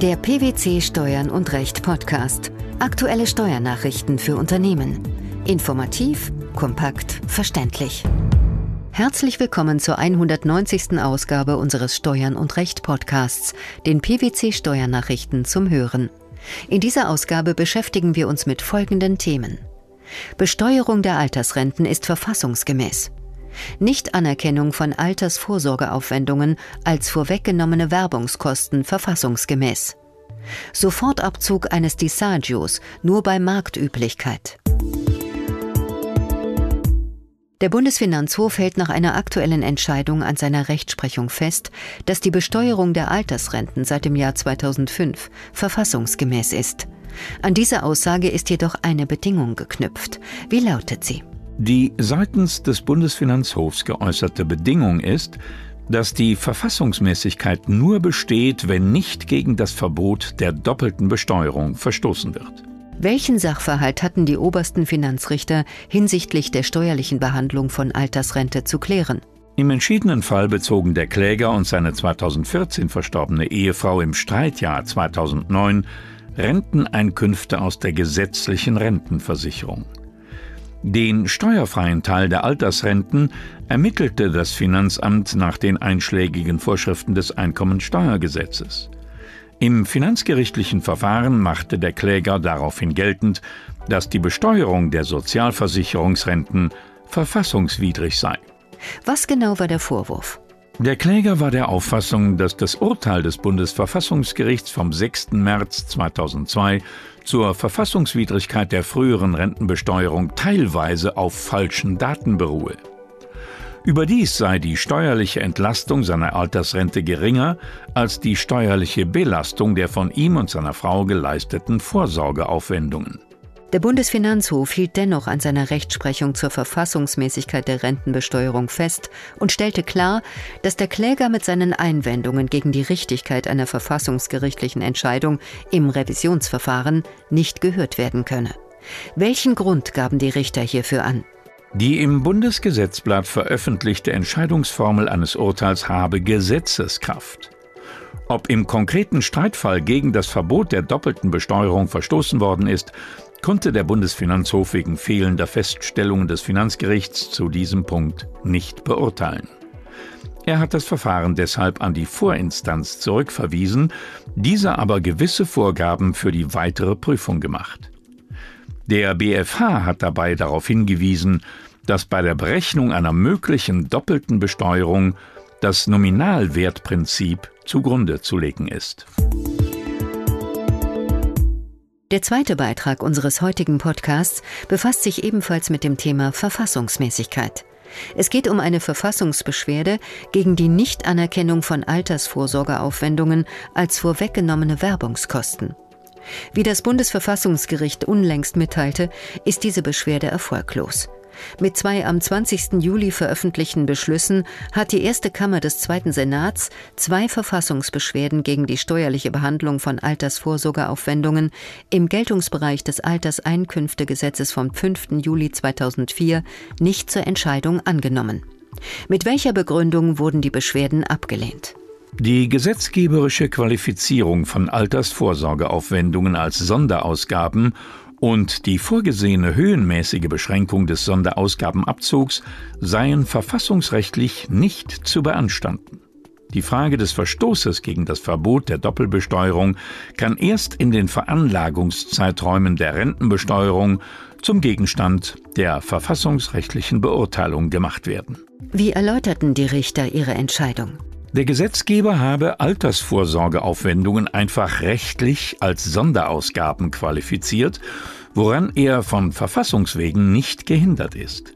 Der PwC Steuern und Recht Podcast. Aktuelle Steuernachrichten für Unternehmen. Informativ, kompakt, verständlich. Herzlich willkommen zur 190. Ausgabe unseres Steuern und Recht Podcasts, den PwC Steuernachrichten zum Hören. In dieser Ausgabe beschäftigen wir uns mit folgenden Themen. Besteuerung der Altersrenten ist verfassungsgemäß. Nichtanerkennung von Altersvorsorgeaufwendungen als vorweggenommene Werbungskosten verfassungsgemäß. Sofortabzug eines Disagios nur bei Marktüblichkeit. Der Bundesfinanzhof hält nach einer aktuellen Entscheidung an seiner Rechtsprechung fest, dass die Besteuerung der Altersrenten seit dem Jahr 2005 verfassungsgemäß ist. An diese Aussage ist jedoch eine Bedingung geknüpft. Wie lautet sie? Die seitens des Bundesfinanzhofs geäußerte Bedingung ist, dass die Verfassungsmäßigkeit nur besteht, wenn nicht gegen das Verbot der doppelten Besteuerung verstoßen wird. Welchen Sachverhalt hatten die obersten Finanzrichter hinsichtlich der steuerlichen Behandlung von Altersrente zu klären? Im entschiedenen Fall bezogen der Kläger und seine 2014 verstorbene Ehefrau im Streitjahr 2009 Renteneinkünfte aus der gesetzlichen Rentenversicherung. Den steuerfreien Teil der Altersrenten ermittelte das Finanzamt nach den einschlägigen Vorschriften des Einkommensteuergesetzes. Im finanzgerichtlichen Verfahren machte der Kläger daraufhin geltend, dass die Besteuerung der Sozialversicherungsrenten verfassungswidrig sei. Was genau war der Vorwurf? Der Kläger war der Auffassung, dass das Urteil des Bundesverfassungsgerichts vom 6. März 2002 zur Verfassungswidrigkeit der früheren Rentenbesteuerung teilweise auf falschen Daten beruhe. Überdies sei die steuerliche Entlastung seiner Altersrente geringer als die steuerliche Belastung der von ihm und seiner Frau geleisteten Vorsorgeaufwendungen. Der Bundesfinanzhof hielt dennoch an seiner Rechtsprechung zur Verfassungsmäßigkeit der Rentenbesteuerung fest und stellte klar, dass der Kläger mit seinen Einwendungen gegen die Richtigkeit einer verfassungsgerichtlichen Entscheidung im Revisionsverfahren nicht gehört werden könne. Welchen Grund gaben die Richter hierfür an? Die im Bundesgesetzblatt veröffentlichte Entscheidungsformel eines Urteils habe Gesetzeskraft. Ob im konkreten Streitfall gegen das Verbot der doppelten Besteuerung verstoßen worden ist, konnte der Bundesfinanzhof wegen fehlender Feststellungen des Finanzgerichts zu diesem Punkt nicht beurteilen. Er hat das Verfahren deshalb an die Vorinstanz zurückverwiesen, diese aber gewisse Vorgaben für die weitere Prüfung gemacht. Der BfH hat dabei darauf hingewiesen, dass bei der Berechnung einer möglichen doppelten Besteuerung das Nominalwertprinzip zugrunde zu legen ist. Der zweite Beitrag unseres heutigen Podcasts befasst sich ebenfalls mit dem Thema Verfassungsmäßigkeit. Es geht um eine Verfassungsbeschwerde gegen die Nichtanerkennung von Altersvorsorgeaufwendungen als vorweggenommene Werbungskosten. Wie das Bundesverfassungsgericht unlängst mitteilte, ist diese Beschwerde erfolglos. Mit zwei am 20. Juli veröffentlichten Beschlüssen hat die erste Kammer des Zweiten Senats zwei Verfassungsbeschwerden gegen die steuerliche Behandlung von Altersvorsorgeaufwendungen im Geltungsbereich des Alterseinkünftegesetzes vom 5. Juli 2004 nicht zur Entscheidung angenommen. Mit welcher Begründung wurden die Beschwerden abgelehnt? Die gesetzgeberische Qualifizierung von Altersvorsorgeaufwendungen als Sonderausgaben und die vorgesehene höhenmäßige Beschränkung des Sonderausgabenabzugs seien verfassungsrechtlich nicht zu beanstanden. Die Frage des Verstoßes gegen das Verbot der Doppelbesteuerung kann erst in den Veranlagungszeiträumen der Rentenbesteuerung zum Gegenstand der verfassungsrechtlichen Beurteilung gemacht werden. Wie erläuterten die Richter ihre Entscheidung? Der Gesetzgeber habe Altersvorsorgeaufwendungen einfach rechtlich als Sonderausgaben qualifiziert, woran er von Verfassungswegen nicht gehindert ist.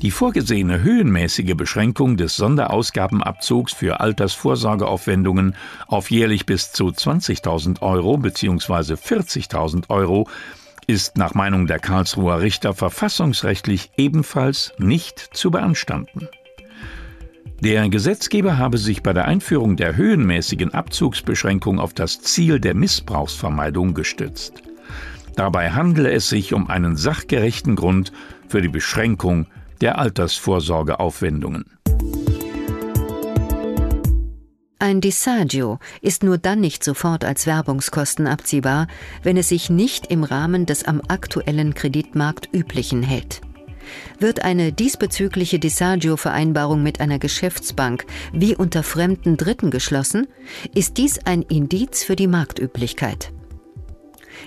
Die vorgesehene höhenmäßige Beschränkung des Sonderausgabenabzugs für Altersvorsorgeaufwendungen auf jährlich bis zu 20.000 Euro bzw. 40.000 Euro ist nach Meinung der Karlsruher Richter verfassungsrechtlich ebenfalls nicht zu beanstanden. Der Gesetzgeber habe sich bei der Einführung der höhenmäßigen Abzugsbeschränkung auf das Ziel der Missbrauchsvermeidung gestützt. Dabei handele es sich um einen sachgerechten Grund für die Beschränkung der Altersvorsorgeaufwendungen. Ein Disagio ist nur dann nicht sofort als Werbungskosten abziehbar, wenn es sich nicht im Rahmen des am aktuellen Kreditmarkt üblichen hält. Wird eine diesbezügliche Disagio-Vereinbarung mit einer Geschäftsbank wie unter fremden Dritten geschlossen, ist dies ein Indiz für die Marktüblichkeit.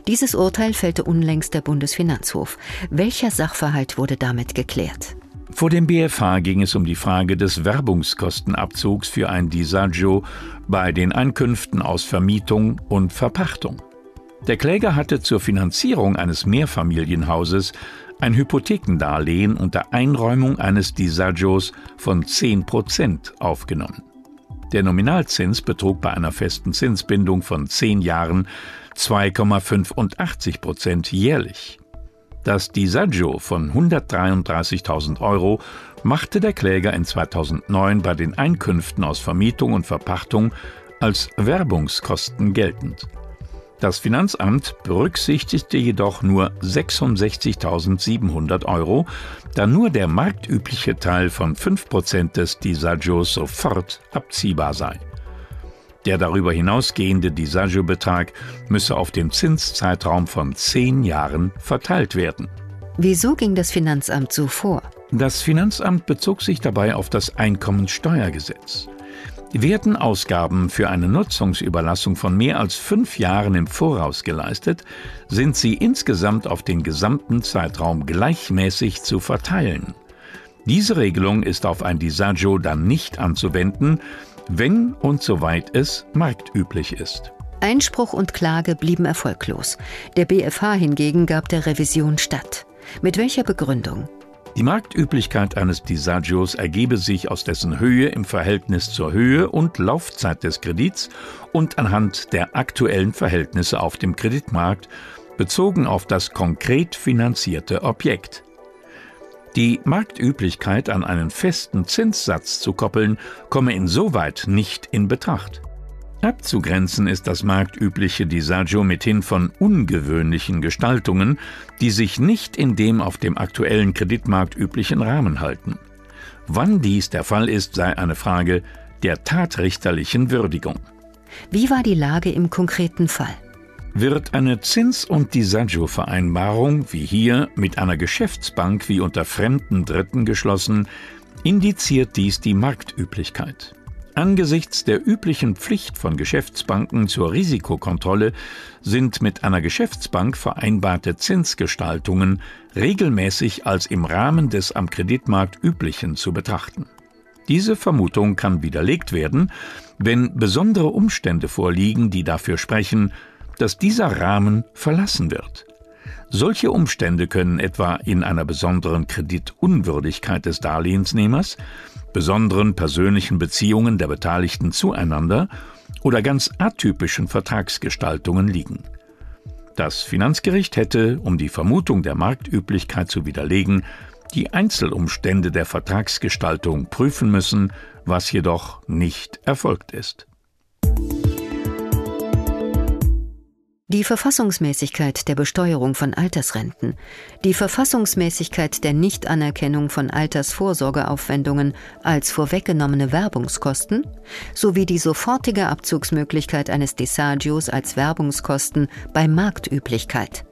Dieses Urteil fällte unlängst der Bundesfinanzhof. Welcher Sachverhalt wurde damit geklärt? Vor dem BFH ging es um die Frage des Werbungskostenabzugs für ein Disagio bei den Einkünften aus Vermietung und Verpachtung. Der Kläger hatte zur Finanzierung eines Mehrfamilienhauses ein Hypothekendarlehen unter Einräumung eines Disagios von 10 Prozent aufgenommen. Der Nominalzins betrug bei einer festen Zinsbindung von 10 Jahren 2,85 Prozent jährlich. Das Disagio von 133.000 Euro machte der Kläger in 2009 bei den Einkünften aus Vermietung und Verpachtung als Werbungskosten geltend. Das Finanzamt berücksichtigte jedoch nur 66.700 Euro, da nur der marktübliche Teil von 5% des Disagios sofort abziehbar sei. Der darüber hinausgehende Disagio-Betrag müsse auf den Zinszeitraum von zehn Jahren verteilt werden. Wieso ging das Finanzamt so vor? Das Finanzamt bezog sich dabei auf das Einkommensteuergesetz. Werden Ausgaben für eine Nutzungsüberlassung von mehr als fünf Jahren im Voraus geleistet, sind sie insgesamt auf den gesamten Zeitraum gleichmäßig zu verteilen. Diese Regelung ist auf ein Disagio dann nicht anzuwenden, wenn und soweit es marktüblich ist. Einspruch und Klage blieben erfolglos. Der BFH hingegen gab der Revision statt. Mit welcher Begründung? Die Marktüblichkeit eines Disagios ergebe sich aus dessen Höhe im Verhältnis zur Höhe und Laufzeit des Kredits und anhand der aktuellen Verhältnisse auf dem Kreditmarkt, bezogen auf das konkret finanzierte Objekt. Die Marktüblichkeit an einen festen Zinssatz zu koppeln, komme insoweit nicht in Betracht. Abzugrenzen ist das marktübliche Disagio mithin von ungewöhnlichen Gestaltungen, die sich nicht in dem auf dem aktuellen Kreditmarkt üblichen Rahmen halten. Wann dies der Fall ist, sei eine Frage der tatrichterlichen Würdigung. Wie war die Lage im konkreten Fall? Wird eine Zins- und Disagio-Vereinbarung, wie hier, mit einer Geschäftsbank wie unter fremden Dritten geschlossen, indiziert dies die Marktüblichkeit. Angesichts der üblichen Pflicht von Geschäftsbanken zur Risikokontrolle sind mit einer Geschäftsbank vereinbarte Zinsgestaltungen regelmäßig als im Rahmen des am Kreditmarkt üblichen zu betrachten. Diese Vermutung kann widerlegt werden, wenn besondere Umstände vorliegen, die dafür sprechen, dass dieser Rahmen verlassen wird. Solche Umstände können etwa in einer besonderen Kreditunwürdigkeit des Darlehensnehmers, besonderen persönlichen Beziehungen der Beteiligten zueinander oder ganz atypischen Vertragsgestaltungen liegen. Das Finanzgericht hätte, um die Vermutung der Marktüblichkeit zu widerlegen, die Einzelumstände der Vertragsgestaltung prüfen müssen, was jedoch nicht erfolgt ist. Die Verfassungsmäßigkeit der Besteuerung von Altersrenten, die Verfassungsmäßigkeit der Nichtanerkennung von Altersvorsorgeaufwendungen als vorweggenommene Werbungskosten sowie die sofortige Abzugsmöglichkeit eines Desagios als Werbungskosten bei Marktüblichkeit.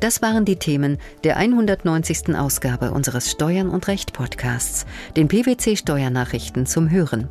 Das waren die Themen der 190. Ausgabe unseres Steuern und Recht Podcasts, den PwC Steuernachrichten zum Hören.